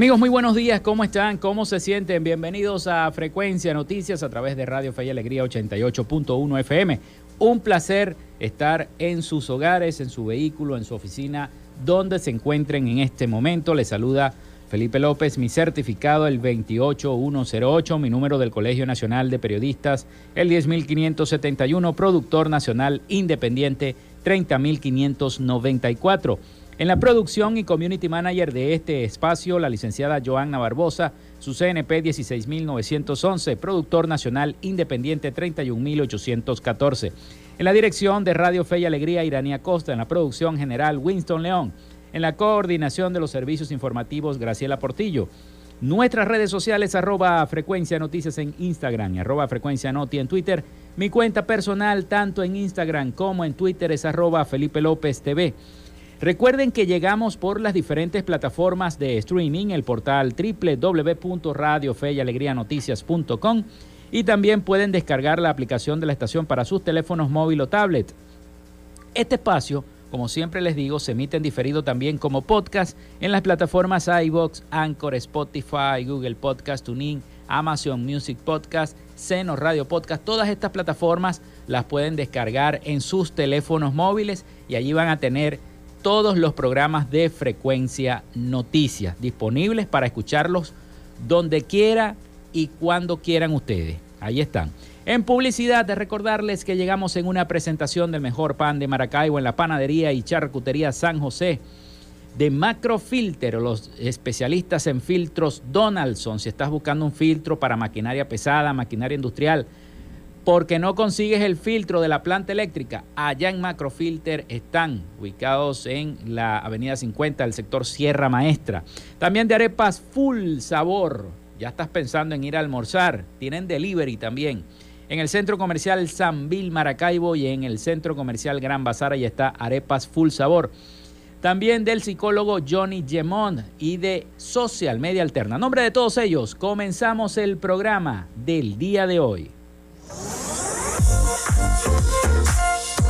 Amigos, muy buenos días, ¿cómo están? ¿Cómo se sienten? Bienvenidos a Frecuencia Noticias a través de Radio Fe y Alegría 88.1 FM. Un placer estar en sus hogares, en su vehículo, en su oficina, donde se encuentren en este momento. Les saluda Felipe López, mi certificado el 28108, mi número del Colegio Nacional de Periodistas el 10571, productor nacional independiente 30594. En la producción y community manager de este espacio, la licenciada Joanna Barbosa, su CNP 16911, productor nacional independiente 31814. En la dirección de Radio Fe y Alegría, Iranía Costa. En la producción general, Winston León. En la coordinación de los servicios informativos, Graciela Portillo. Nuestras redes sociales, arroba frecuencia noticias en Instagram arroba frecuencia noti en Twitter. Mi cuenta personal, tanto en Instagram como en Twitter, es arroba Felipe López TV. Recuerden que llegamos por las diferentes plataformas de streaming, el portal www.radiofeyalegrianoticias.com y también pueden descargar la aplicación de la estación para sus teléfonos móvil o tablet. Este espacio, como siempre les digo, se emite en diferido también como podcast en las plataformas iBox, Anchor, Spotify, Google Podcast, TuneIn, Amazon Music Podcast, Seno Radio Podcast. Todas estas plataformas las pueden descargar en sus teléfonos móviles y allí van a tener todos los programas de frecuencia noticias disponibles para escucharlos donde quiera y cuando quieran ustedes. Ahí están. En publicidad, de recordarles que llegamos en una presentación del mejor pan de Maracaibo en la panadería y charcutería San José de Macrofilter, los especialistas en filtros Donaldson. Si estás buscando un filtro para maquinaria pesada, maquinaria industrial, porque no consigues el filtro de la planta eléctrica, allá en Macrofilter están ubicados en la avenida 50 del sector Sierra Maestra. También de arepas full sabor. Ya estás pensando en ir a almorzar. Tienen delivery también. En el centro comercial Sanvil Maracaibo y en el centro comercial Gran Bazar, ya está arepas full sabor. También del psicólogo Johnny Gemón y de Social Media Alterna. En nombre de todos ellos, comenzamos el programa del día de hoy. Música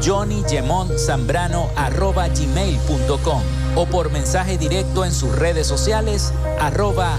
johnnygemontzambrano.gmail.com o por mensaje directo en sus redes sociales arroba.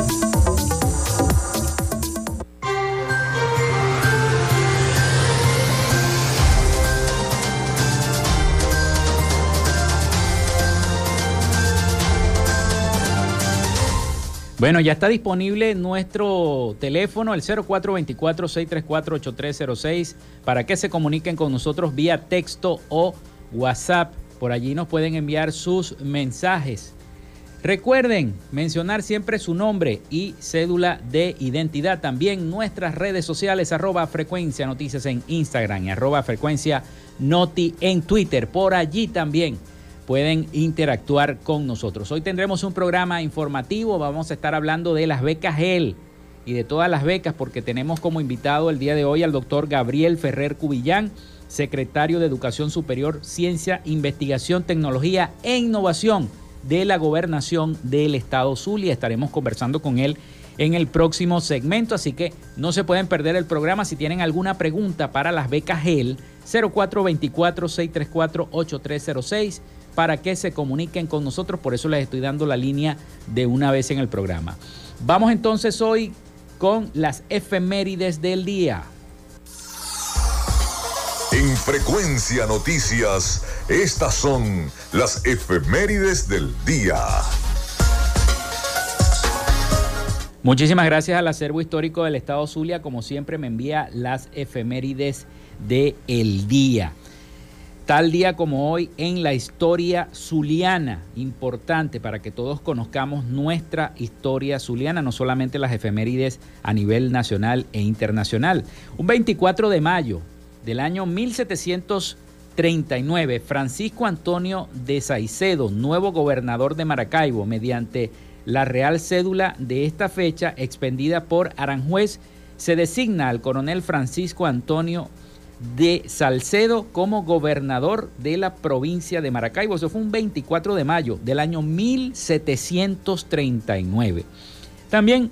Bueno, ya está disponible nuestro teléfono, el 0424-634-8306, para que se comuniquen con nosotros vía texto o WhatsApp. Por allí nos pueden enviar sus mensajes. Recuerden mencionar siempre su nombre y cédula de identidad. También nuestras redes sociales, arroba frecuencia noticias en Instagram y arroba frecuencia noti en Twitter. Por allí también pueden interactuar con nosotros. Hoy tendremos un programa informativo, vamos a estar hablando de las becas GEL y de todas las becas porque tenemos como invitado el día de hoy al doctor Gabriel Ferrer Cubillán, secretario de Educación Superior, Ciencia, Investigación, Tecnología e Innovación de la Gobernación del Estado Zulia. Estaremos conversando con él en el próximo segmento, así que no se pueden perder el programa. Si tienen alguna pregunta para las becas GEL, 0424-634-8306 para que se comuniquen con nosotros. Por eso les estoy dando la línea de una vez en el programa. Vamos entonces hoy con las efemérides del día. En Frecuencia Noticias, estas son las efemérides del día. Muchísimas gracias al acervo histórico del Estado Zulia, como siempre me envía las efemérides del el día. Tal día como hoy en la historia zuliana, importante para que todos conozcamos nuestra historia zuliana, no solamente las efemérides a nivel nacional e internacional. Un 24 de mayo del año 1739, Francisco Antonio de Saicedo, nuevo gobernador de Maracaibo, mediante la real cédula de esta fecha expendida por Aranjuez, se designa al coronel Francisco Antonio de Salcedo como gobernador de la provincia de Maracaibo. Eso fue un 24 de mayo del año 1739. También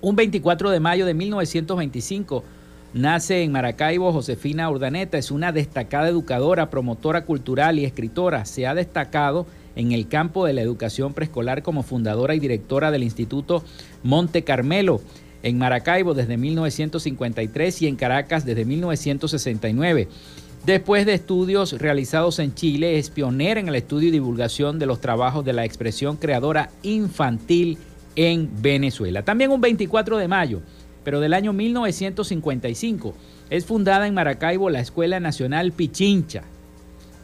un 24 de mayo de 1925 nace en Maracaibo Josefina Urdaneta. Es una destacada educadora, promotora cultural y escritora. Se ha destacado en el campo de la educación preescolar como fundadora y directora del Instituto Monte Carmelo en Maracaibo desde 1953 y en Caracas desde 1969. Después de estudios realizados en Chile, es pionera en el estudio y divulgación de los trabajos de la expresión creadora infantil en Venezuela. También un 24 de mayo, pero del año 1955, es fundada en Maracaibo la Escuela Nacional Pichincha.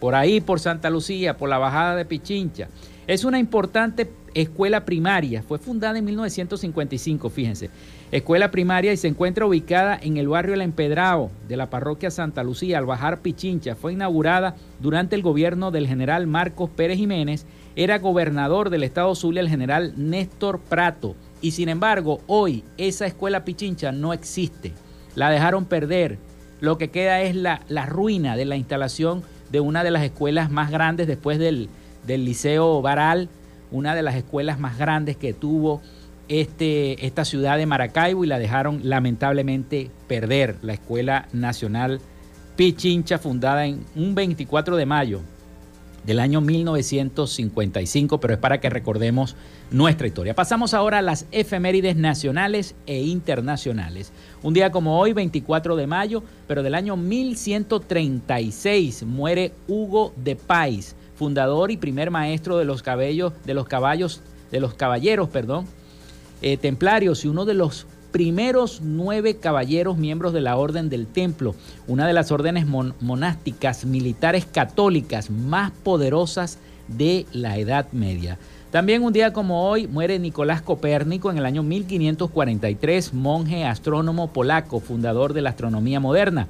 Por ahí, por Santa Lucía, por la bajada de Pichincha. Es una importante escuela primaria. Fue fundada en 1955, fíjense. Escuela primaria y se encuentra ubicada en el barrio El Empedrado de la parroquia Santa Lucía, al bajar Pichincha. Fue inaugurada durante el gobierno del general Marcos Pérez Jiménez. Era gobernador del estado Zulia el general Néstor Prato. Y sin embargo, hoy esa escuela Pichincha no existe. La dejaron perder. Lo que queda es la, ruina de la instalación de una de las escuelas más grandes después del, del Liceo Baral, una de las escuelas más grandes que tuvo este, esta ciudad de Maracaibo y la dejaron lamentablemente perder, la Escuela Nacional Pichincha, fundada en un 24 de mayo del año 1955, pero es para que recordemos nuestra historia. Pasamos ahora a las efemérides nacionales e internacionales. Un día como hoy, 24 de mayo, pero del año 1136, muere Hugo de Pais, fundador y primer maestro de los cabellos, de los caballos, de los caballeros, perdón, eh, templarios y uno de los primeros nueve caballeros miembros de la Orden del Templo, una de las órdenes monásticas militares católicas más poderosas de la Edad Media. También un día como hoy muere Nicolás Copérnico en el año 1543, monje astrónomo polaco, fundador de la astronomía moderna.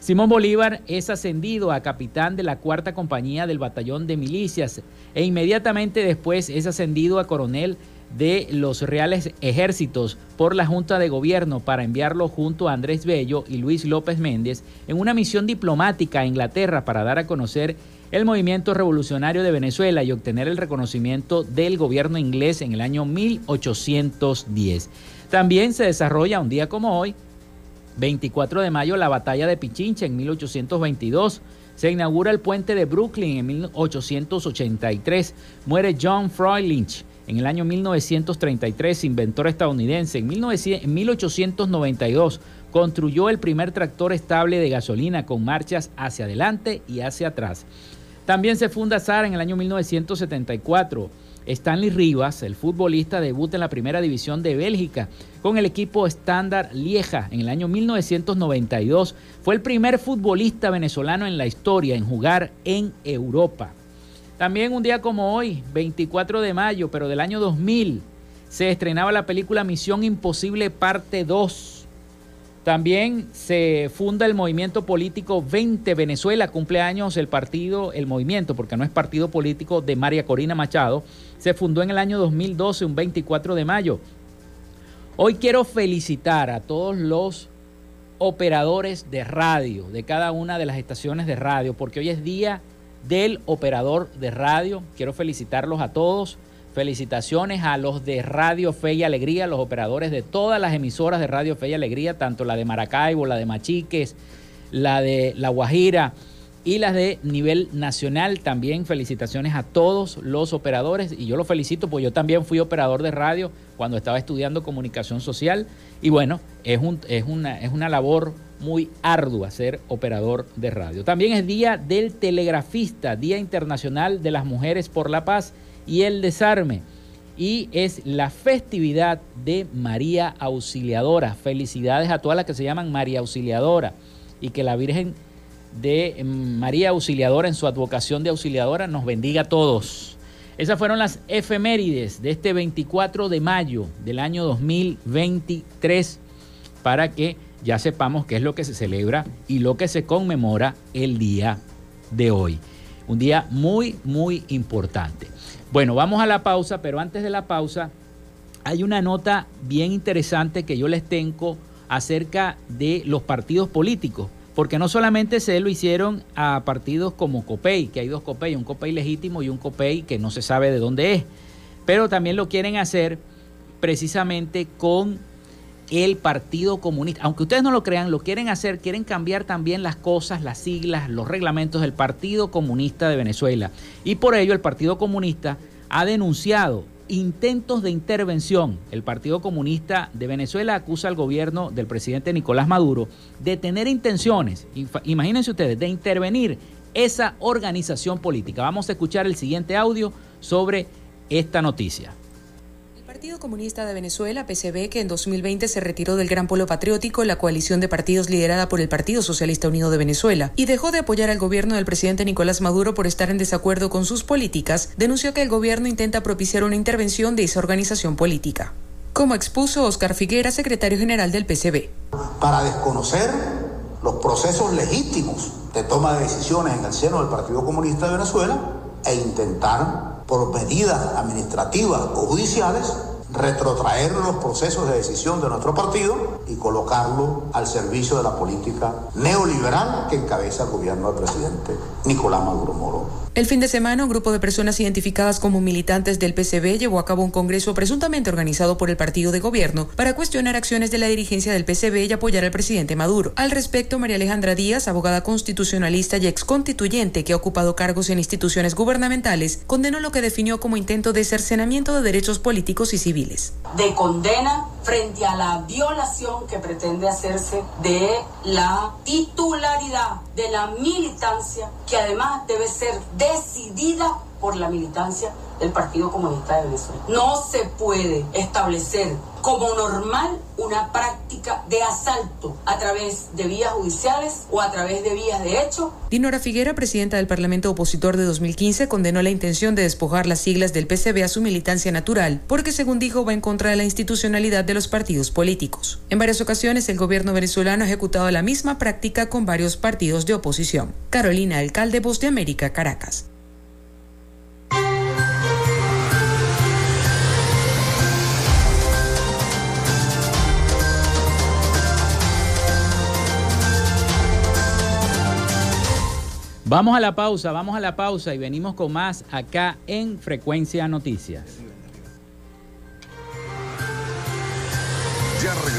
Simón Bolívar es ascendido a capitán de la cuarta compañía del batallón de milicias e inmediatamente después es ascendido a coronel de los reales ejércitos por la Junta de Gobierno para enviarlo junto a Andrés Bello y Luis López Méndez en una misión diplomática a Inglaterra para dar a conocer el movimiento revolucionario de Venezuela y obtener el reconocimiento del gobierno inglés en el año 1810. También se desarrolla un día como hoy 24 de mayo, la batalla de Pichincha en 1822. Se inaugura el puente de Brooklyn en 1883. Muere John Lynch en el año 1933, inventor estadounidense. En, 1892 construyó el primer tractor estable de gasolina con marchas hacia adelante y hacia atrás. También se funda SAR en el año 1974. Stanley Rivas, el futbolista, debuta en la primera división de Bélgica con el equipo Standard Lieja en el año 1992. Fue el primer futbolista venezolano en la historia en jugar en Europa. También un día como hoy, 24 de mayo, pero del año 2000, se estrenaba la película Misión Imposible Parte 2 también se funda el movimiento político 20 Venezuela, cumpleaños el partido, el movimiento, porque no es partido político de María Corina Machado, se fundó en el año 2012, un 24 de mayo. Hoy quiero felicitar a todos los operadores de radio, de cada una de las estaciones de radio, porque hoy es día del operador de radio. Quiero felicitarlos a todos Felicitaciones a los de Radio Fe y Alegría, los operadores de todas las emisoras de Radio Fe y Alegría, tanto la de Maracaibo, la de Machiques, la de La Guajira y las de nivel nacional. También felicitaciones a todos los operadores y yo los felicito porque yo también fui operador de radio cuando estaba estudiando comunicación social y bueno, es, un, es, una, es una labor muy ardua ser operador de radio. También es Día del Telegrafista, Día Internacional de las Mujeres por la Paz y el desarme. Y es la festividad de María Auxiliadora. Felicidades a todas las que se llaman María Auxiliadora y que la Virgen de María Auxiliadora en su advocación de auxiliadora nos bendiga a todos. Esas fueron las efemérides de este 24 de mayo del año 2023 para que ya sepamos qué es lo que se celebra y lo que se conmemora el día de hoy. Un día muy, muy importante. Bueno, vamos a la pausa, pero antes de la pausa hay una nota bien interesante que yo les tengo acerca de los partidos políticos, porque no solamente se lo hicieron a partidos como COPEI, que hay dos COPEI, un COPEI legítimo y un COPEI que no se sabe de dónde es, pero también lo quieren hacer precisamente con el Partido Comunista. Aunque ustedes no lo crean, lo quieren hacer, quieren cambiar también las cosas, las siglas, los reglamentos del Partido Comunista de Venezuela. Y por ello el Partido Comunista ha denunciado intentos de intervención. El Partido Comunista de Venezuela acusa al gobierno del presidente Nicolás Maduro de tener intenciones, imagínense ustedes, de intervenir esa organización política. Vamos a escuchar el siguiente audio sobre esta noticia Partido Comunista de Venezuela, PCB, que en 2020 se retiró del Gran Polo Patriótico, la coalición de partidos liderada por el Partido Socialista Unido de Venezuela, y dejó de apoyar al gobierno del presidente Nicolás Maduro por estar en desacuerdo con sus políticas, denunció que el gobierno intenta propiciar una intervención de esa organización política. Como expuso Oscar Figuera, secretario general del PCB. Para desconocer los procesos legítimos de toma de decisiones en el seno del Partido Comunista de Venezuela e intentar, por medidas administrativas o judiciales, retrotraer los procesos de decisión de nuestro partido y colocarlo al servicio de la política neoliberal que encabeza el gobierno del presidente Nicolás Maduro Moro. El fin de semana, un grupo de personas identificadas como militantes del PCB llevó a cabo un congreso presuntamente organizado por el partido de gobierno para cuestionar acciones de la dirigencia del PCB y apoyar al presidente Maduro. Al respecto, María Alejandra Díaz, abogada constitucionalista y ex constituyente que ha ocupado cargos en instituciones gubernamentales, condenó lo que definió como intento de cercenamiento de derechos políticos y civiles. De condena frente a la violación que pretende hacerse de la titularidad de la militancia, que además debe ser decidida por la militancia del Partido Comunista de Venezuela. No se puede establecer como normal una práctica de asalto a través de vías judiciales o a través de vías de hecho. Dinora Figuera, presidenta del Parlamento opositor de 2015, condenó la intención de despojar las siglas del PCB a su militancia natural, porque según dijo va en contra de la institucionalidad de los partidos políticos. En varias ocasiones el gobierno venezolano ha ejecutado la misma práctica con varios partidos de oposición. Carolina Alcalde, Voz de América, Caracas. Vamos a la pausa, vamos a la pausa y venimos con más acá en Frecuencia Noticias.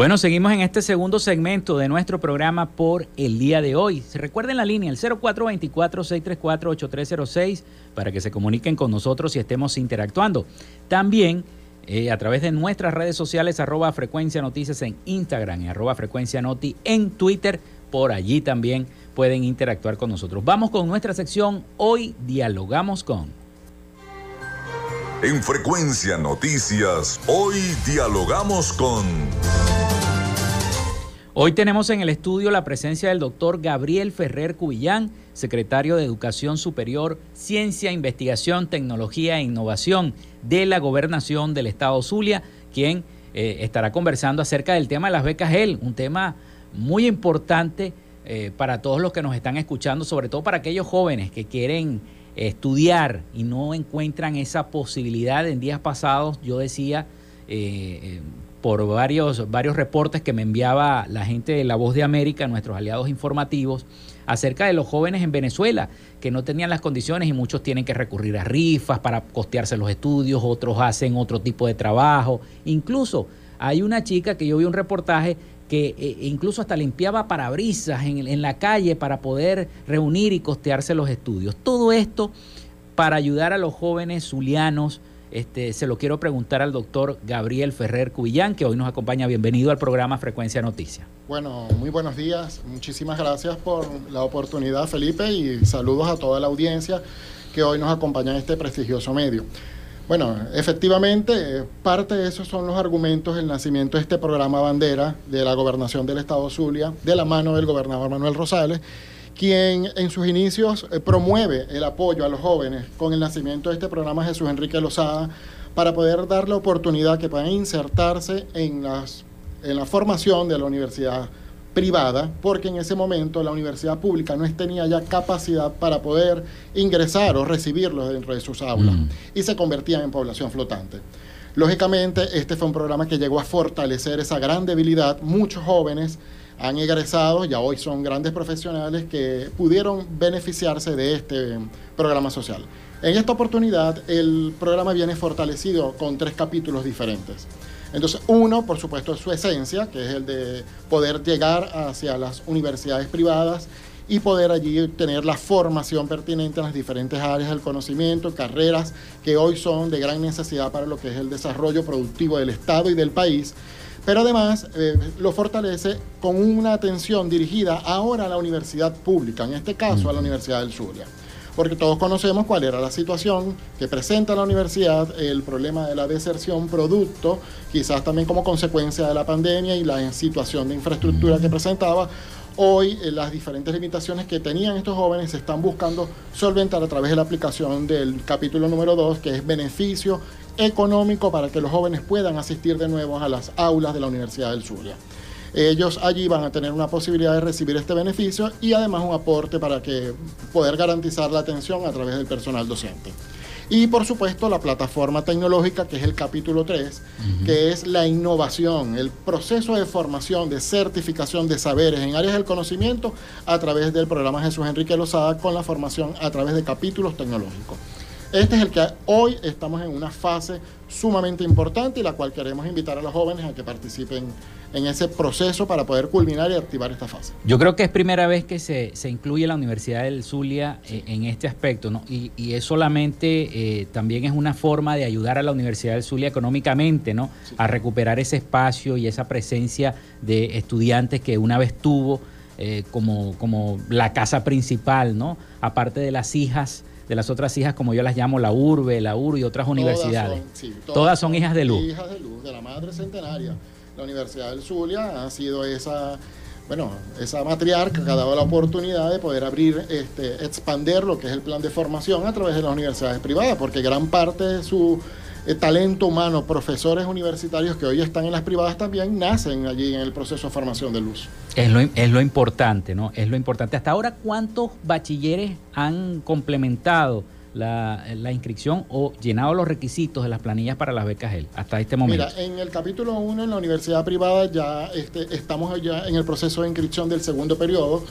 Bueno, seguimos en este segundo segmento de nuestro programa por el día de hoy. Recuerden la línea, el 0424-634-8306, para que se comuniquen con nosotros y estemos interactuando. También eh, a través de nuestras redes sociales, arroba frecuencia noticias en Instagram y arroba frecuencia noti en Twitter. Por allí también pueden interactuar con nosotros. Vamos con nuestra sección. Hoy dialogamos con. En Frecuencia Noticias, hoy dialogamos con... Hoy tenemos en el estudio la presencia del doctor Gabriel Ferrer Cubillán, secretario de Educación Superior, Ciencia, Investigación, Tecnología e Innovación de la Gobernación del Estado Zulia, quien eh, estará conversando acerca del tema de las becas EL, un tema muy importante eh, para todos los que nos están escuchando, sobre todo para aquellos jóvenes que quieren estudiar y no encuentran esa posibilidad. En días pasados yo decía... Eh, por varios, varios reportes que me enviaba la gente de La Voz de América, nuestros aliados informativos, acerca de los jóvenes en Venezuela que no tenían las condiciones y muchos tienen que recurrir a rifas para costearse los estudios, otros hacen otro tipo de trabajo. Incluso hay una chica que yo vi un reportaje que eh, incluso hasta limpiaba parabrisas en, en la calle para poder reunir y costearse los estudios. Todo esto para ayudar a los jóvenes zulianos este, se lo quiero preguntar al doctor Gabriel Ferrer Cubillán, que hoy nos acompaña. Bienvenido al programa Frecuencia Noticias. Bueno, muy buenos días. Muchísimas gracias por la oportunidad, Felipe, y saludos a toda la audiencia que hoy nos acompaña en este prestigioso medio. Bueno, efectivamente, parte de esos son los argumentos del nacimiento de este programa bandera de la gobernación del Estado Zulia, de la mano del gobernador Manuel Rosales, quien en sus inicios eh, promueve el apoyo a los jóvenes con el nacimiento de este programa Jesús Enrique Lozada para poder dar la oportunidad que puedan insertarse en, las, en la formación de la universidad privada, porque en ese momento la universidad pública no tenía ya capacidad para poder ingresar o recibirlos dentro de sus aulas mm. y se convertían en población flotante. Lógicamente, este fue un programa que llegó a fortalecer esa gran debilidad. Muchos jóvenes han egresado, ya hoy son grandes profesionales que pudieron beneficiarse de este programa social. En esta oportunidad, el programa viene fortalecido con tres capítulos diferentes. Entonces, uno, por supuesto, es su esencia, que es el de poder llegar hacia las universidades privadas y poder allí tener la formación pertinente en las diferentes áreas del conocimiento, carreras que hoy son de gran necesidad para lo que es el desarrollo productivo del Estado y del país. Pero además eh, lo fortalece con una atención dirigida ahora a la universidad pública, en este caso a la Universidad del Zulia. Porque todos conocemos cuál era la situación que presenta la universidad, el problema de la deserción producto, quizás también como consecuencia de la pandemia y la situación de infraestructura que presentaba. Hoy eh, las diferentes limitaciones que tenían estos jóvenes se están buscando solventar a través de la aplicación del capítulo número 2, que es beneficio económico para que los jóvenes puedan asistir de nuevo a las aulas de la Universidad del Zulia ellos allí van a tener una posibilidad de recibir este beneficio y además un aporte para que poder garantizar la atención a través del personal docente. Y por supuesto la plataforma tecnológica, que es el capítulo 3, que es la innovación, el proceso de formación, de certificación de saberes en áreas del conocimiento a través del programa Jesús Enrique Lozada con la formación a través de capítulos tecnológicos. Este es el que hoy estamos en una fase sumamente importante y la cual queremos invitar a los jóvenes a que participen en ese proceso para poder culminar y activar esta fase. Yo creo que es primera vez que se, incluye la Universidad del Zulia eh, en este aspecto, ¿no? Y, es solamente, eh, también es una forma de ayudar a la Universidad del Zulia económicamente, ¿no? A recuperar ese espacio y esa presencia de estudiantes que una vez tuvo eh, como, como la casa principal, ¿no? Aparte de las hijas de las otras hijas, como yo las llamo, la URBE, la UR y otras universidades. todas, son hijas de luz. Hijas de luz, de la madre centenaria. La Universidad del Zulia ha sido esa, bueno, esa matriarca que ha dado la oportunidad de poder abrir, este, expander lo que es el plan de formación a través de las universidades privadas, porque gran parte de su eh, talento humano, profesores universitarios que hoy están en las privadas también, nacen allí en el proceso de formación de luz. Es lo, es lo importante, ¿no? Es lo importante. Hasta ahora, ¿cuántos bachilleres han complementado? la, inscripción o llenado los requisitos de las planillas para las becas él hasta este momento? Mira, en el capítulo 1 en la universidad privada ya este, estamos ya en el proceso de inscripción del segundo periodo.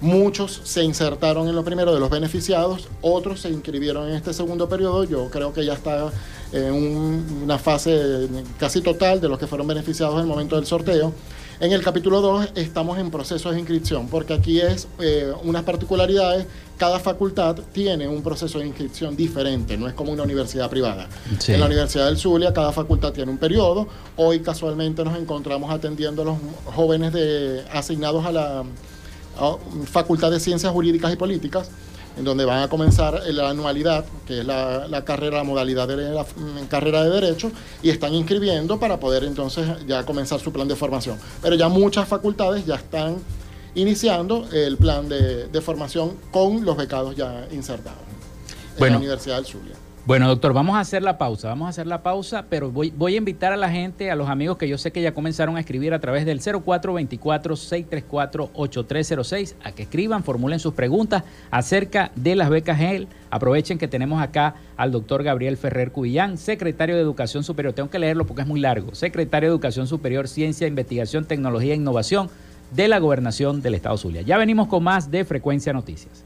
Muchos se insertaron en lo primero de los beneficiados, otros se inscribieron en este segundo periodo. Yo creo que ya está en una fase casi total de los que fueron beneficiados en el momento del sorteo. En el capítulo 2 estamos en proceso de inscripción, porque aquí es eh, unas particularidades. Cada facultad tiene un proceso de inscripción diferente, no es como una universidad privada. En la Universidad del Zulia, cada facultad tiene un periodo. Hoy casualmente nos encontramos atendiendo a los jóvenes de, asignados a la Facultad de Ciencias Jurídicas y Políticas en donde van a comenzar la anualidad, que es la, carrera, la modalidad de la carrera de Derecho, y están inscribiendo para poder entonces ya comenzar su plan de formación. Pero ya muchas facultades ya están iniciando el plan de, formación con los becados ya insertados en la Universidad del Zulia. Bueno, doctor, vamos a hacer la pausa, vamos a hacer la pausa, pero voy, voy a invitar a la gente, a los amigos que yo sé que ya comenzaron a escribir a través del 0424-634-8306, a que escriban, formulen sus preguntas acerca de las becas GEL. Aprovechen que tenemos acá al doctor Gabriel Ferrer Cubillán, secretario de Educación Superior. Tengo que leerlo porque es muy largo. Secretario de Educación Superior, Ciencia, Investigación, Tecnología e Innovación de la Gobernación del Estado Zulia. Ya venimos con más de Frecuencia Noticias.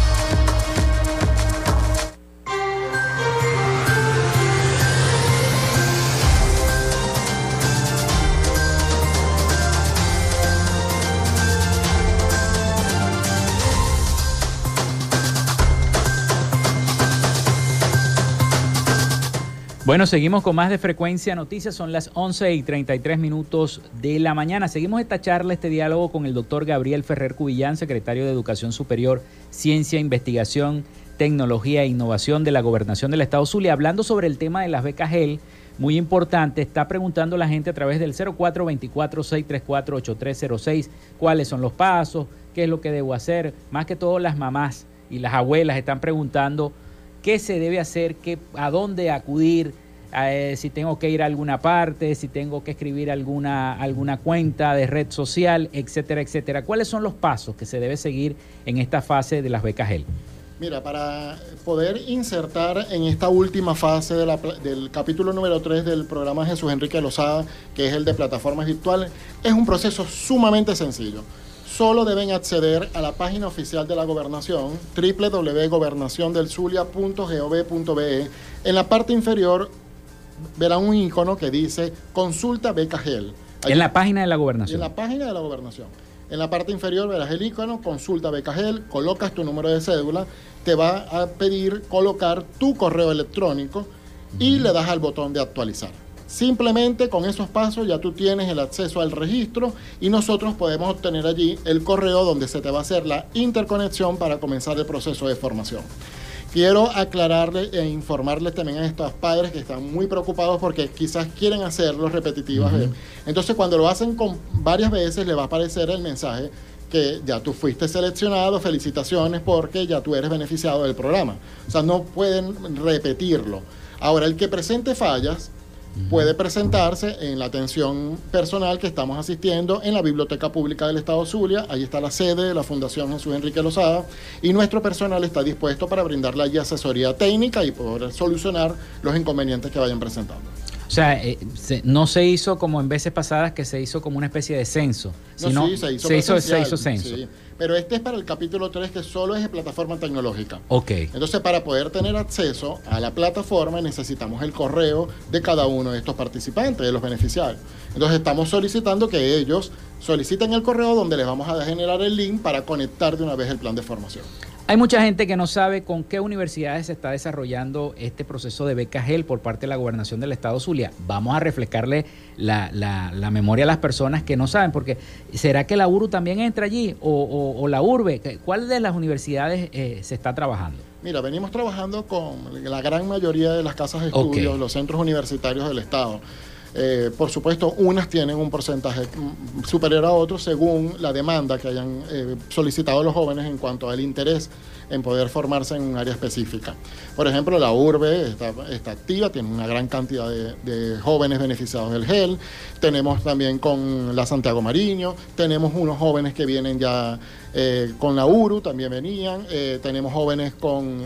Bueno, seguimos con más de Frecuencia Noticias. Son las 11 y 33 minutos de la mañana. Seguimos esta charla, este diálogo con el doctor Gabriel Ferrer Cubillán, secretario de Educación Superior, Ciencia, Investigación, Tecnología e Innovación de la Gobernación del Estado Zulia, hablando sobre el tema de las becas GEL. Muy importante, está preguntando la gente a través del 0424-634-8306 cuáles son los pasos, qué es lo que debo hacer. Más que todo las mamás y las abuelas están preguntando qué se debe hacer, qué, a dónde acudir, eh, si tengo que ir a alguna parte, si tengo que escribir alguna, alguna cuenta de red social, etcétera, etcétera. ¿Cuáles son los pasos que se debe seguir en esta fase de las becas GEL? Mira, para poder insertar en esta última fase del capítulo número 3 del programa Jesús Enrique Lozada, que es el de plataformas virtuales, es un proceso sumamente sencillo solo deben acceder a la página oficial de la gobernación, www.gobernaciondelzulia.gov.be. En la parte inferior verán un icono que dice Consulta Beca GEL. en la página de la gobernación. En la página de la gobernación. En la parte inferior verás el icono Consulta Beca GEL, colocas tu número de cédula, te va a pedir colocar tu correo electrónico y le das al botón de actualizar. Simplemente con esos pasos ya tú tienes el acceso al registro y nosotros podemos obtener allí el correo donde se te va a hacer la interconexión para comenzar el proceso de formación. Quiero aclararle e informarles también a estos padres que están muy preocupados porque quizás quieren hacerlo repetitivas veces. Entonces, cuando lo hacen con varias veces, le va a aparecer el mensaje que ya tú fuiste seleccionado, felicitaciones porque ya tú eres beneficiado del programa. O sea, no pueden repetirlo. Ahora, el que presente fallas, puede presentarse en la atención personal que estamos asistiendo en la Biblioteca Pública del Estado Zulia. Ahí está la sede de la Fundación Jesús Enrique Lozada y nuestro personal está dispuesto para brindarle asesoría técnica y poder solucionar los inconvenientes que vayan presentando. O sea, eh, no se hizo como en veces pasadas que se hizo como una especie de censo. No, sí, se hizo, se hizo, se hizo censo. Pero este es para el capítulo 3 que solo es de plataforma tecnológica. Ok. Entonces, para poder tener acceso a la plataforma necesitamos el correo de cada uno de estos participantes, de los beneficiarios. Entonces, estamos solicitando que ellos soliciten el correo donde les vamos a generar el link para conectar de una vez el plan de formación. Hay mucha gente que no sabe con qué universidades se está desarrollando este proceso de beca GEL por parte de la gobernación del estado Zulia. Vamos a reflejarle la, memoria a las personas que no saben, porque ¿será que la URU también entra allí o, la URBE? ¿Cuál de las universidades eh, se está trabajando? Mira, venimos trabajando con la gran mayoría de las casas de estudios, los centros universitarios del estado. Eh, por supuesto, unas tienen un porcentaje superior a otros según la demanda que hayan eh, solicitado los jóvenes en cuanto al interés en poder formarse en un área específica. Por ejemplo, la URBE está, activa, tiene una gran cantidad de, jóvenes beneficiados del GEL. Tenemos también con la Santiago Mariño, tenemos unos jóvenes que vienen ya eh, con la URU, también venían. tenemos jóvenes con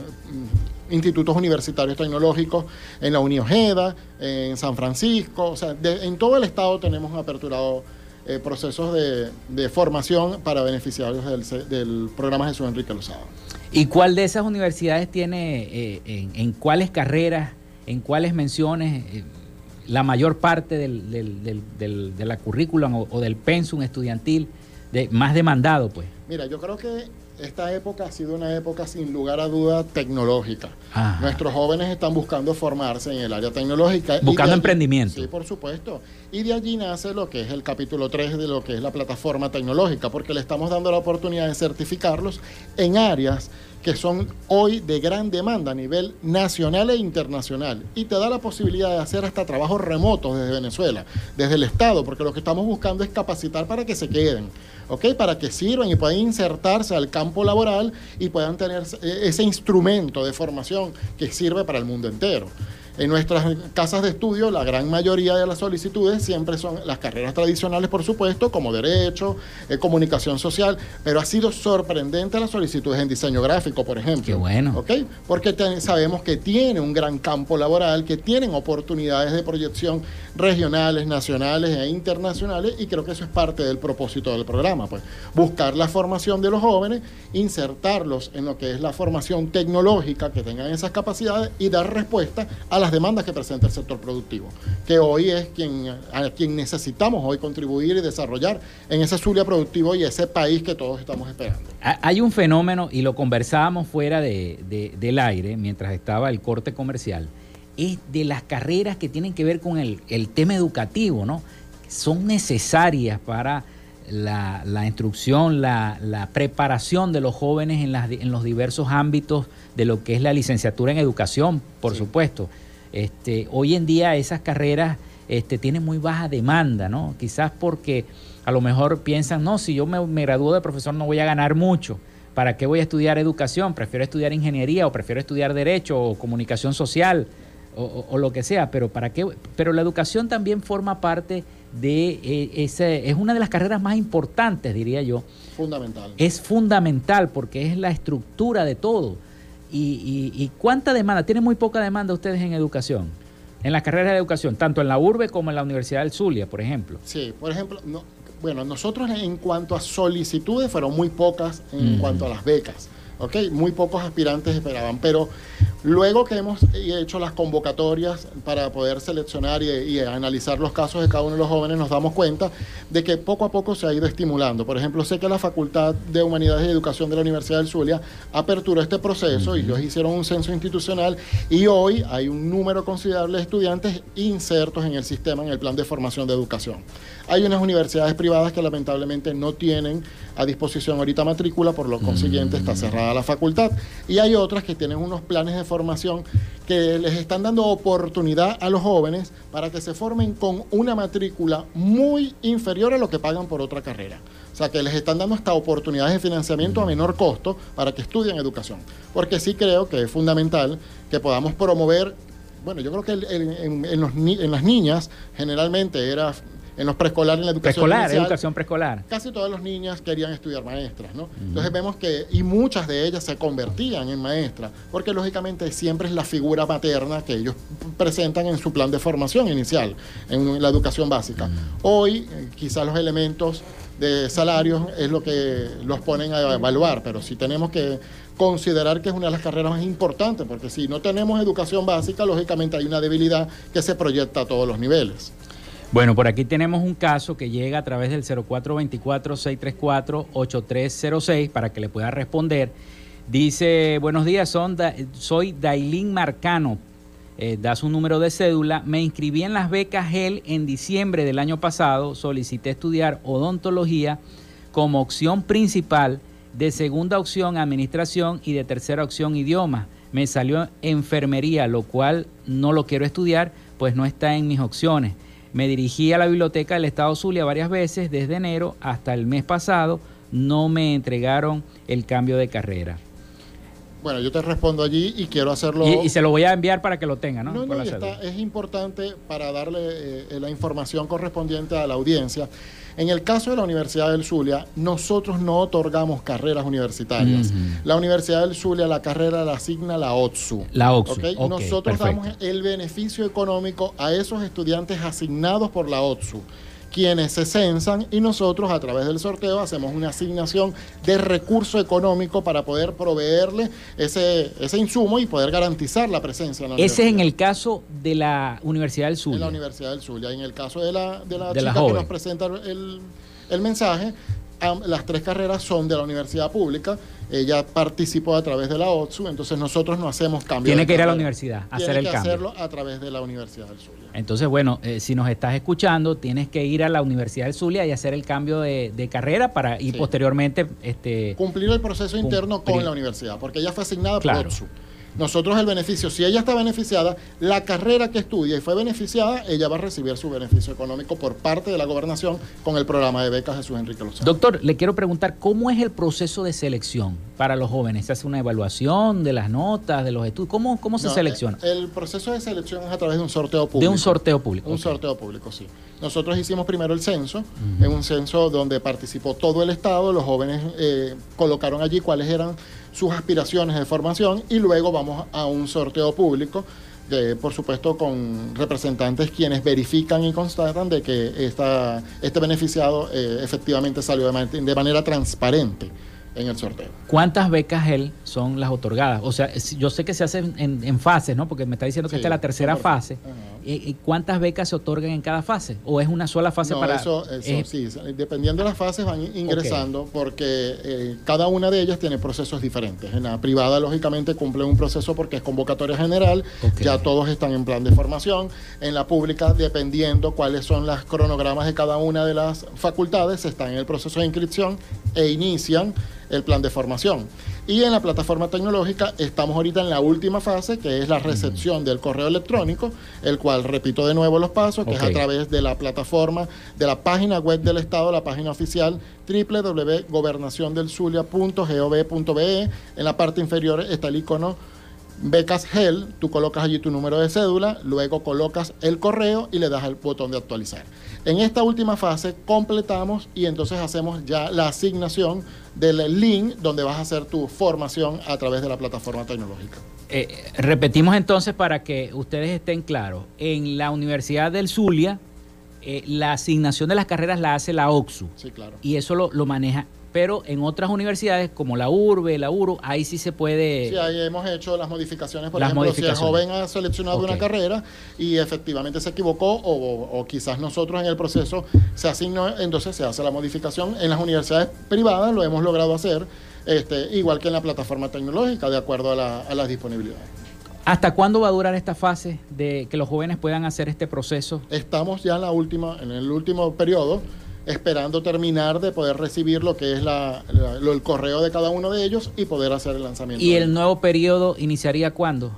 institutos universitarios tecnológicos en la Uniojeda, en San Francisco, o sea, en todo el estado tenemos aperturado eh, procesos de, formación para beneficiarios del, programa Jesús Enrique Lozada. ¿Y cuál de esas universidades tiene, eh, en, cuáles carreras, en cuáles menciones, eh, la mayor parte del, de la currículum o, o, del pensum estudiantil de, más demandado? pues? Mira, yo creo que esta época ha sido una época sin lugar a duda tecnológica. Nuestros jóvenes están buscando formarse en el área tecnológica. Buscando emprendimiento. Sí, por supuesto. Y de allí nace lo que es el capítulo 3 de lo que es la plataforma tecnológica, porque le estamos dando la oportunidad de certificarlos en áreas que son hoy de gran demanda a nivel nacional e internacional. Y te da la posibilidad de hacer hasta trabajos remotos desde Venezuela, desde el Estado, porque lo que estamos buscando es capacitar para que se queden, ¿ok? Para que sirvan y puedan insertarse al campo laboral y puedan tener ese instrumento de formación que sirve para el mundo entero. En nuestras casas de estudio, la gran mayoría de las solicitudes siempre son las carreras tradicionales, por supuesto, como derecho, eh, comunicación social, pero ha sido sorprendente las solicitudes en diseño gráfico, por ejemplo. Qué bueno. ¿Ok? Porque sabemos que tiene un gran campo laboral, que tienen oportunidades de proyección regionales, nacionales e internacionales, y creo que eso es parte del propósito del programa, pues buscar la formación de los jóvenes, insertarlos en lo que es la formación tecnológica, que tengan esas capacidades y dar respuesta a las demandas que presenta el sector productivo, que hoy es quien, a quien necesitamos hoy contribuir y desarrollar en ese Zulia productivo y ese país que todos estamos esperando. Hay un fenómeno, y lo conversábamos fuera de, del aire, mientras estaba el corte comercial, es de las carreras que tienen que ver con el, el tema educativo, ¿no? Son necesarias para la, la instrucción, la, la, preparación de los jóvenes en, las, en los diversos ámbitos de lo que es la licenciatura en educación, por supuesto. Este, hoy en día esas carreras este, tienen muy baja demanda, ¿no? Quizás porque a lo mejor piensan, no, si yo me, me gradúo de profesor no voy a ganar mucho. ¿Para qué voy a estudiar educación? Prefiero estudiar ingeniería o prefiero estudiar derecho o comunicación social o, lo que sea. Pero ¿para qué? Pero la educación también forma parte de eh, ese, es una de las carreras más importantes, diría yo. Fundamental. Es fundamental porque es la estructura de todo. ¿Y, cuánta demanda? Tiene muy poca demanda ustedes en educación, en las carreras de educación, tanto en la URBE como en la Universidad del Zulia, por ejemplo. Sí, por ejemplo, bueno, nosotros en cuanto a solicitudes fueron muy pocas en cuanto a las becas. ¿ok? Muy pocos aspirantes esperaban, pero luego que hemos hecho las convocatorias para poder seleccionar y, analizar los casos de cada uno de los jóvenes, nos damos cuenta de que poco a poco se ha ido estimulando. Por ejemplo, sé que la Facultad de Humanidades y Educación de la Universidad del Zulia aperturó este proceso y ellos hicieron un censo institucional y hoy hay un número considerable de estudiantes insertos en el sistema, en el plan de formación de educación. Hay unas universidades privadas que lamentablemente no tienen a disposición ahorita matrícula, por lo consiguiente está cerrada la facultad. Y hay otras que tienen unos planes de formación que les están dando oportunidad a los jóvenes para que se formen con una matrícula muy inferior a lo que pagan por otra carrera. O sea, que les están dando hasta oportunidades de financiamiento a menor costo para que estudien educación. Porque sí creo que es fundamental que podamos promover bueno, yo creo que en, en las niñas generalmente era en los preescolares, en la educación preescolar, educación preescolar. Casi todas las niñas querían estudiar maestras, ¿no? Entonces vemos que, y muchas de ellas se convertían en maestras, porque lógicamente siempre es la figura materna que ellos presentan en su plan de formación inicial, en la educación básica. Hoy, eh, quizás los elementos de salarios es lo que los ponen a evaluar, pero si tenemos que considerar que es una de las carreras más importantes, porque si no tenemos educación básica, lógicamente hay una debilidad que se proyecta a todos los niveles. Bueno, por aquí tenemos un caso que llega a través del 0424-634-8306 para que le pueda responder. Dice, buenos días, son soy Dailín Marcano, eh, da su número de cédula. Me inscribí en las becas GEL en diciembre del año pasado. Solicité estudiar odontología como opción principal, de segunda opción administración y de tercera opción idioma. Me salió enfermería, lo cual no lo quiero estudiar, pues no está en mis opciones. Me dirigí a la biblioteca del Estado Zulia varias veces desde enero hasta el mes pasado. No me entregaron el cambio de carrera. Bueno, yo te respondo allí y quiero hacerlo. Y, se lo voy a enviar para que lo tenga, ¿no? no, no es importante para darle eh, la información correspondiente a la audiencia. En el caso de la Universidad del Zulia, nosotros no otorgamos carreras universitarias. La Universidad del Zulia, la carrera la asigna la OTSU. La OTSU. nosotros damos el beneficio económico a esos estudiantes asignados por la OTSU quienes se censan y nosotros a través del sorteo hacemos una asignación de recurso económico para poder proveerle ese, ese insumo y poder garantizar la presencia. En ese es en el caso de la Universidad del Zulia. En la Universidad del Zulia. En el caso de la, de la chica que nos presenta el, el mensaje, las tres carreras son de la universidad pública. Ella participó a través de la OTSU, entonces nosotros no hacemos cambio. Tiene que ir a la universidad, hacer el que hacerlo a través de la Universidad del Zulia. Entonces, bueno, eh, si nos estás escuchando, tienes que ir a la Universidad del Zulia y hacer el cambio de, carrera para ir posteriormente... Este, Cumplir el proceso interno con la universidad, porque ella fue asignada por OTSU. Nosotros el beneficio, si ella está beneficiada, la carrera que estudia y fue beneficiada, ella va a recibir su beneficio económico por parte de la gobernación con el programa de becas Jesús Enrique Lozano. Doctor, le quiero preguntar, ¿cómo es el proceso de selección para los jóvenes? ¿Se hace una evaluación de las notas, de los estudios? ¿Cómo, cómo se selecciona? El, proceso de selección es a través de un sorteo público. De un sorteo público. Un sorteo público, sí. Nosotros hicimos primero el censo, en un censo donde participó todo el Estado, los jóvenes eh, colocaron allí cuáles eran sus aspiraciones de formación y luego vamos a un sorteo público, por supuesto con representantes quienes verifican y constatan de que esta, este beneficiado eh, efectivamente salió de manera transparente en el sorteo. ¿Cuántas becas él son las otorgadas? O sea, yo sé que se hacen en, fases, ¿no? Porque me está diciendo que esta es la tercera fase. ¿Y cuántas becas se otorgan en cada fase? ¿O es una sola fase para...? Eso, eso sí, dependiendo de las fases van ingresando porque eh, cada una de ellas tiene procesos diferentes. En la privada, lógicamente, cumple un proceso porque es convocatoria general, ya todos están en plan de formación. En la pública, dependiendo cuáles son las cronogramas de cada una de las facultades, están en el proceso de inscripción e inician el plan de formación. Y en la plataforma tecnológica estamos ahorita en la última fase, que es la recepción del correo electrónico, el cual repito de nuevo los pasos, que es a través de la plataforma, de la página web del Estado, la página oficial www.gobernaciondelzulia.gov.be. En la parte inferior está el icono becas GEL, tú colocas allí tu número de cédula, luego colocas el correo y le das el botón de actualizar. En esta última fase completamos y entonces hacemos ya la asignación del link donde vas a hacer tu formación a través de la plataforma tecnológica. Eh, repetimos entonces para que ustedes estén claros. En la Universidad del Zulia, eh, la asignación de las carreras la hace la OXU. Sí, claro. Y eso lo, lo maneja pero en otras universidades como la URBE, la URU, ahí sí se puede... Sí, ahí hemos hecho las modificaciones, por ejemplo, si el joven ha seleccionado una carrera y efectivamente se equivocó o, quizás nosotros en el proceso se asignó, entonces se hace la modificación. En las universidades privadas lo hemos logrado hacer, este, igual que en la plataforma tecnológica, de acuerdo a, a las disponibilidades. ¿Hasta cuándo va a durar esta fase de que los jóvenes puedan hacer este proceso? Estamos ya en la última, en el último periodo esperando terminar de poder recibir lo que es la, el correo de cada uno de ellos y poder hacer el lanzamiento. ¿Y el nuevo periodo iniciaría cuándo?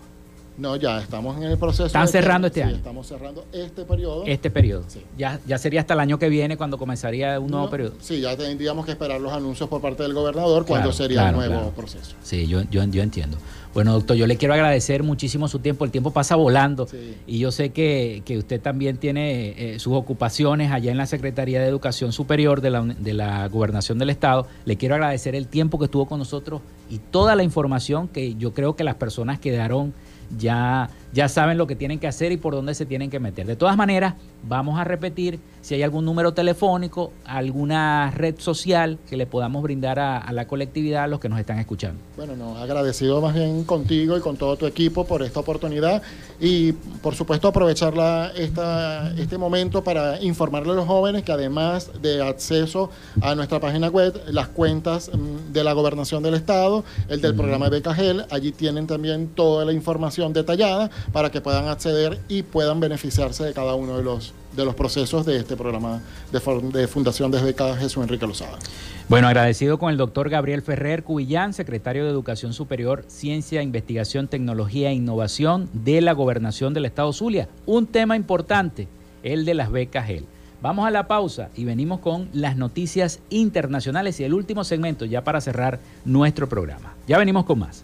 No, ya estamos en el proceso. Están cerrando este sí, año. Estamos cerrando este periodo. Este periodo. Sí. Ya, ya sería hasta el año que viene cuando comenzaría un nuevo No, periodo. Sí, ya tendríamos que esperar los anuncios por parte del gobernador cuando sería claro, el nuevo claro. proceso. Sí, yo, yo, yo entiendo. Bueno, doctor, yo le quiero agradecer muchísimo su tiempo. El tiempo pasa volando Sí. y yo sé que, que usted también tiene eh, sus ocupaciones allá en la Secretaría de Educación Superior de la, de la Gobernación del Estado. Le quiero agradecer el tiempo que estuvo con nosotros y toda la información que yo creo que las personas quedaron ya, ya saben lo que tienen que hacer y por dónde se tienen que meter. De todas maneras, vamos a repetir si hay algún número telefónico, alguna red social que le podamos brindar a, a la colectividad, a los que nos están escuchando. Bueno, no, agradecido más bien contigo y con todo tu equipo por esta oportunidad y por supuesto aprovechar la- esta, este momento para informarle a los jóvenes que además de acceso a nuestra página web, las cuentas mm, de la gobernación del estado, el del programa de Becagel, allí tienen también toda la información detallada para que puedan acceder y puedan beneficiarse de cada uno de los de los procesos de este programa de, de Fundación desde Beca Jesús Enrique Lozada. Bueno, agradecido con el doctor Gabriel Ferrer Cubillán, secretario de Educación Superior, Ciencia, Investigación, Tecnología e Innovación de la Gobernación del Estado Zulia. Un tema importante, el de las becas GEL. Vamos a la pausa y venimos con las noticias internacionales y el último segmento ya para cerrar nuestro programa. Ya venimos con más.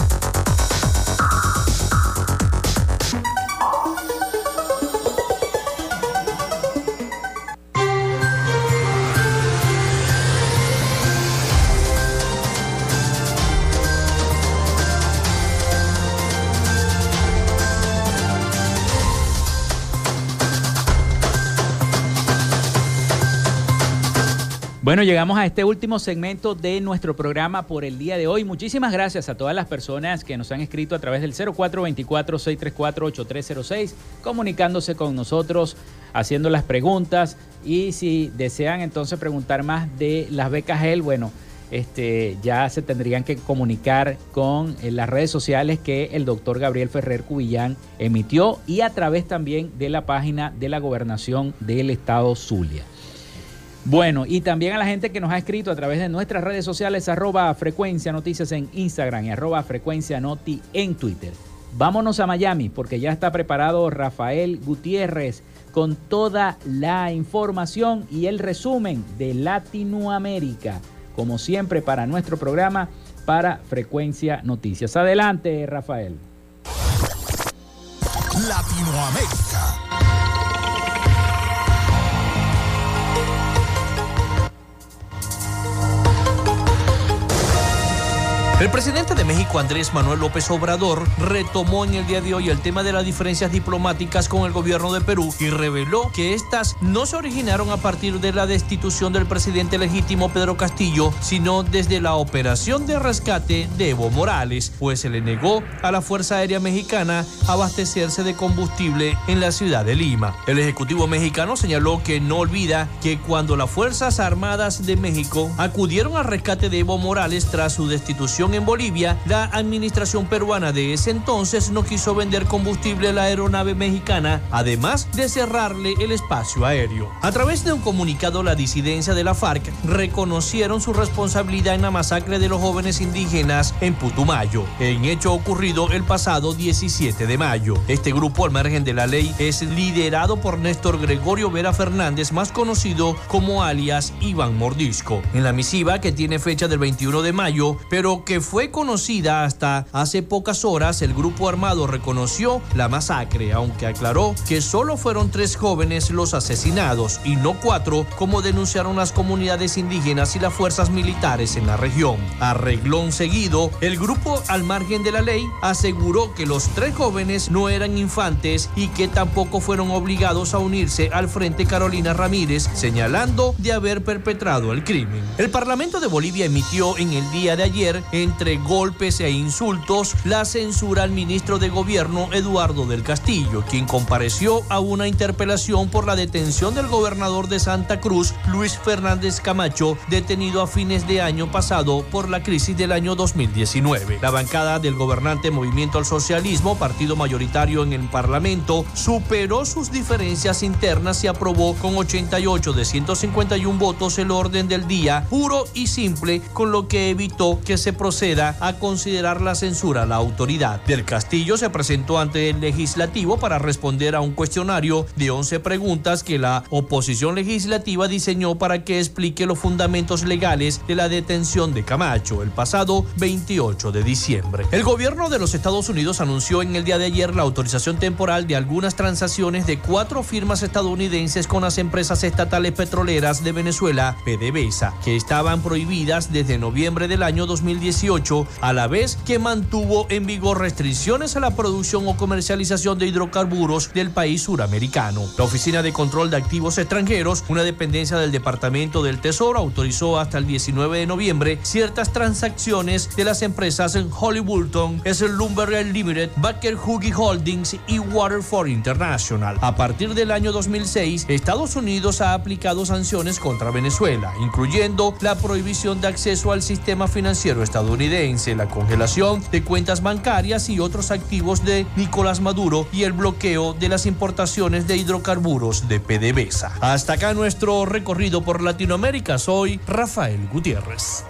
Bueno, llegamos a este último segmento de nuestro programa por el día de hoy. Muchísimas gracias a todas las personas que nos han escrito a través del 0424-634-8306, comunicándose con nosotros, haciendo las preguntas. Y si desean entonces preguntar más de las becas GEL, bueno, este, ya se tendrían que comunicar con eh, las redes sociales que el doctor Gabriel Ferrer Cubillán emitió y a través también de la página de la gobernación del estado Zulia. Bueno, y también a la gente que nos ha escrito a través de nuestras redes sociales, arroba frecuencia noticias en Instagram y arroba frecuencia noti en Twitter. Vámonos a Miami porque ya está preparado Rafael Gutiérrez con toda la información y el resumen de Latinoamérica, como siempre para nuestro programa para Frecuencia Noticias. Adelante, Rafael. Latinoamérica. El presidente de México, Andrés Manuel López Obrador, retomó en el día de hoy el tema de las diferencias diplomáticas con el gobierno de Perú y reveló que estas no se originaron a partir de la destitución del presidente legítimo Pedro Castillo, sino desde la operación de rescate de Evo Morales, pues se le negó a la Fuerza Aérea Mexicana abastecerse de combustible en la ciudad de Lima. El Ejecutivo mexicano señaló que no olvida que cuando las Fuerzas Armadas de México acudieron al rescate de Evo Morales tras su destitución en Bolivia, la administración peruana de ese entonces no quiso vender combustible a la aeronave mexicana, además de cerrarle el espacio aéreo. A través de un comunicado, la disidencia de la FARC reconocieron su responsabilidad en la masacre de los jóvenes indígenas en Putumayo, en hecho ocurrido el pasado 17 de mayo. Este grupo, al margen de la ley, es liderado por Néstor Gregorio Vera Fernández, más conocido como alias Iván Mordisco. En la misiva, que tiene fecha del 21 de mayo, pero que fue conocida hasta hace pocas horas, el grupo armado reconoció la masacre, aunque aclaró que solo fueron tres jóvenes los asesinados y no cuatro, como denunciaron las comunidades indígenas y las fuerzas militares en la región. Arreglón seguido, el grupo al margen de la ley aseguró que los tres jóvenes no eran infantes y que tampoco fueron obligados a unirse al Frente Carolina Ramírez, señalando de haber perpetrado el crimen. El Parlamento de Bolivia emitió en el día de ayer, entre golpes e insultos, la censura al ministro de Gobierno Eduardo del Castillo, quien compareció a una interpelación por la detención del gobernador de Santa Cruz, Luis Fernández Camacho, detenido a fines de año pasado por la crisis del año 2019. La bancada del gobernante Movimiento al Socialismo, partido mayoritario en el Parlamento, superó sus diferencias internas y aprobó con 88 de 151 votos el orden del día, puro y simple, con lo que evitó que se proceda a considerar la censura a la autoridad. Del Castillo se presentó ante el legislativo para responder a un cuestionario de 11 preguntas que la oposición legislativa diseñó para que explique los fundamentos legales de la detención de Camacho el pasado 28 de diciembre. El gobierno de los Estados Unidos anunció en el día de ayer la autorización temporal de algunas transacciones de cuatro firmas estadounidenses con las empresas estatales petroleras de Venezuela, PDVSA, que estaban prohibidas desde noviembre del año 2018, a la vez que mantuvo en vigor restricciones a la producción o comercialización de hidrocarburos del país suramericano. La Oficina de Control de Activos Extranjeros, una dependencia del Departamento del Tesoro, autorizó hasta el 19 de noviembre ciertas transacciones de las empresas en Hollywoodton, Lumber Limited, Baker Huggy Holdings y Waterford International. A partir del año 2006, Estados Unidos ha aplicado sanciones contra Venezuela, incluyendo la prohibición de acceso al sistema financiero estadounidense, la congelación de cuentas bancarias y otros activos de Nicolás Maduro y el bloqueo de las importaciones de hidrocarburos de PDVSA. Hasta acá nuestro recorrido por Latinoamérica. Soy Rafael Gutiérrez.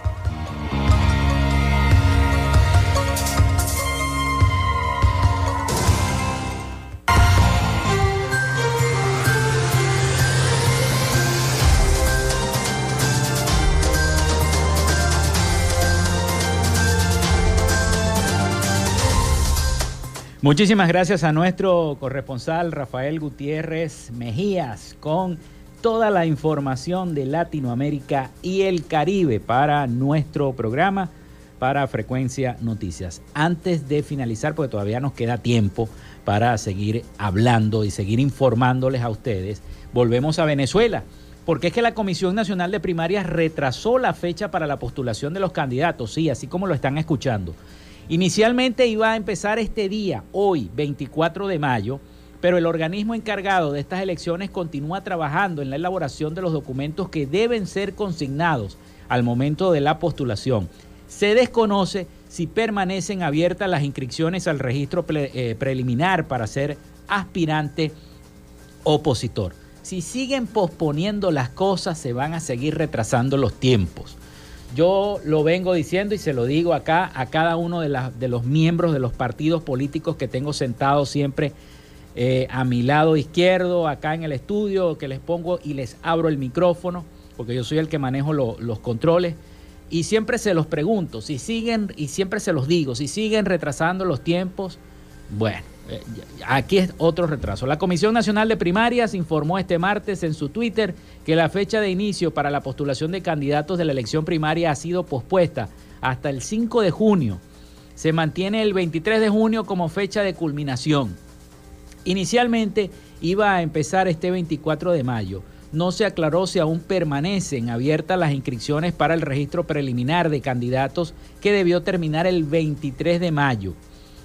Muchísimas gracias a nuestro corresponsal Rafael Gutiérrez Mejías con toda la información de Latinoamérica y el Caribe para nuestro programa para Frecuencia Noticias. Antes de finalizar, porque todavía nos queda tiempo para seguir hablando y seguir informándoles a ustedes, volvemos a Venezuela. Porque es que la Comisión Nacional de Primarias retrasó la fecha para la postulación de los candidatos, sí, así como lo están escuchando. Inicialmente iba a empezar este día, hoy, 24 de mayo, pero el organismo encargado de estas elecciones continúa trabajando en la elaboración de los documentos que deben ser consignados al momento de la postulación. Se desconoce si permanecen abiertas las inscripciones al registro eh, preliminar para ser aspirante opositor. Si siguen posponiendo las cosas, se van a seguir retrasando los tiempos. Yo lo vengo diciendo y se lo digo acá a cada uno de, los miembros de los partidos políticos que tengo sentados siempre eh, a mi lado izquierdo, acá en el estudio, que les pongo y les abro el micrófono, porque yo soy el que manejo los controles. Y siempre se los pregunto, si siguen, y siempre se los digo, si siguen retrasando los tiempos, bueno, aquí es otro retraso. La Comisión Nacional de Primarias informó este martes en su Twitter que la fecha de inicio para la postulación de candidatos de la elección primaria ha sido pospuesta hasta el 5 de junio. Se mantiene el 23 de junio como fecha de culminación. Inicialmente iba a empezar este 24 de mayo. No se aclaró si aún permanecen abiertas las inscripciones para el registro preliminar de candidatos que debió terminar el 23 de mayo.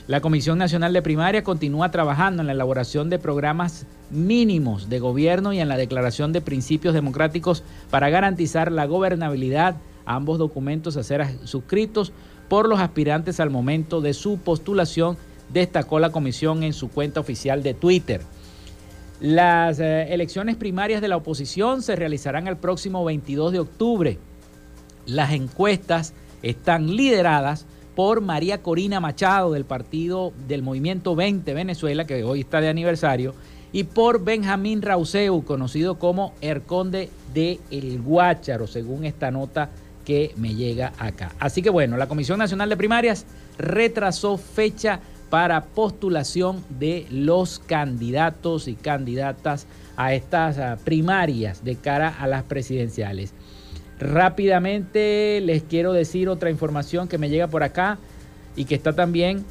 La Comisión Nacional de Primaria continúa trabajando en la elaboración de programas mínimos de gobierno y en la declaración de principios democráticos para garantizar la gobernabilidad, ambos documentos a ser suscritos por los aspirantes al momento de su postulación, destacó la comisión en su cuenta oficial de Twitter. Las eh, elecciones primarias de la oposición se realizarán el próximo 22 de octubre. Las encuestas están lideradas por María Corina Machado del partido del Movimiento 20 Venezuela, que hoy está de aniversario, y por Benjamín Rauseu, conocido como el conde de El Guácharo, según esta nota que me llega acá. Así que bueno, la Comisión Nacional de Primarias retrasó fecha para postulación de los candidatos y candidatas a estas primarias de cara a las presidenciales. Rápidamente les quiero decir otra información que me llega por acá y que está también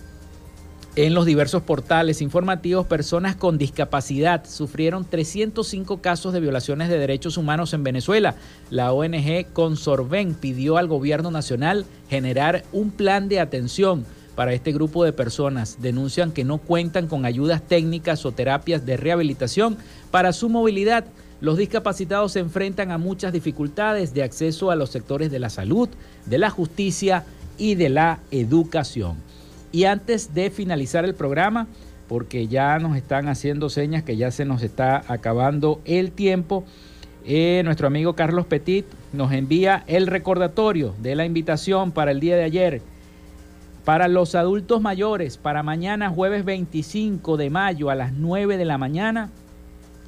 en los diversos portales informativos, personas con discapacidad sufrieron 305 casos de violaciones de derechos humanos en Venezuela. La ONG Consorven pidió al gobierno nacional generar un plan de atención para este grupo de personas. Denuncian que no cuentan con ayudas técnicas o terapias de rehabilitación para su movilidad. Los discapacitados se enfrentan a muchas dificultades de acceso a los sectores de la salud, de la justicia y de la educación. Y antes de finalizar el programa, porque ya nos están haciendo señas que ya se nos está acabando el tiempo, eh, nuestro amigo Carlos Petit nos envía el recordatorio de la invitación para el día de ayer. Para los adultos mayores, para mañana jueves 25 de mayo a las 9 de la mañana,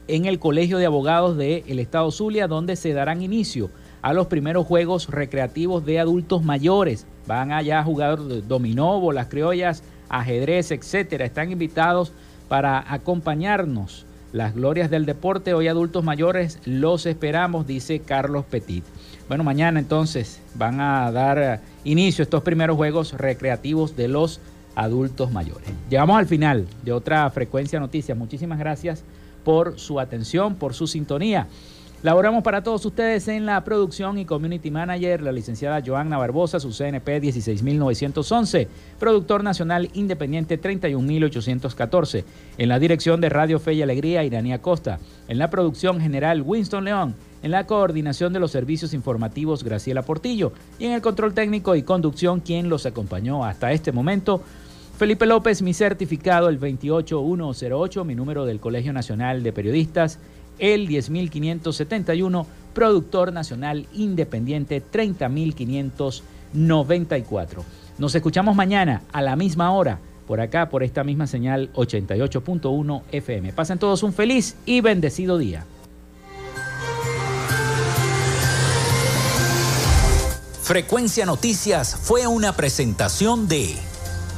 en el Colegio de Abogados del Estado Zulia, donde se darán inicio a los primeros juegos recreativos de adultos mayores. Van allá a jugar dominó, bolas criollas, ajedrez, etcétera. Están invitados para acompañarnos. Las glorias del deporte, hoy adultos mayores, los esperamos, dice Carlos Petit. Bueno, mañana entonces van a dar inicio a estos primeros juegos recreativos de los adultos mayores. Llegamos al final de otra frecuencia noticias. Muchísimas gracias por su atención, por su sintonía. Laboramos para todos ustedes en la producción y community manager, la licenciada Joanna Barbosa, su CNP 16911, productor nacional independiente 31814. En la dirección de Radio Fe y Alegría, Iranía Costa. En la producción general, Winston León. En la coordinación de los servicios informativos, Graciela Portillo. Y en el control técnico y conducción, quien los acompañó hasta este momento, Felipe López, mi certificado, el 28108, mi número del Colegio Nacional de Periodistas el 10571, productor nacional independiente 30594. Nos escuchamos mañana a la misma hora por acá, por esta misma señal 88.1 FM. Pasen todos un feliz y bendecido día. Frecuencia Noticias fue una presentación de...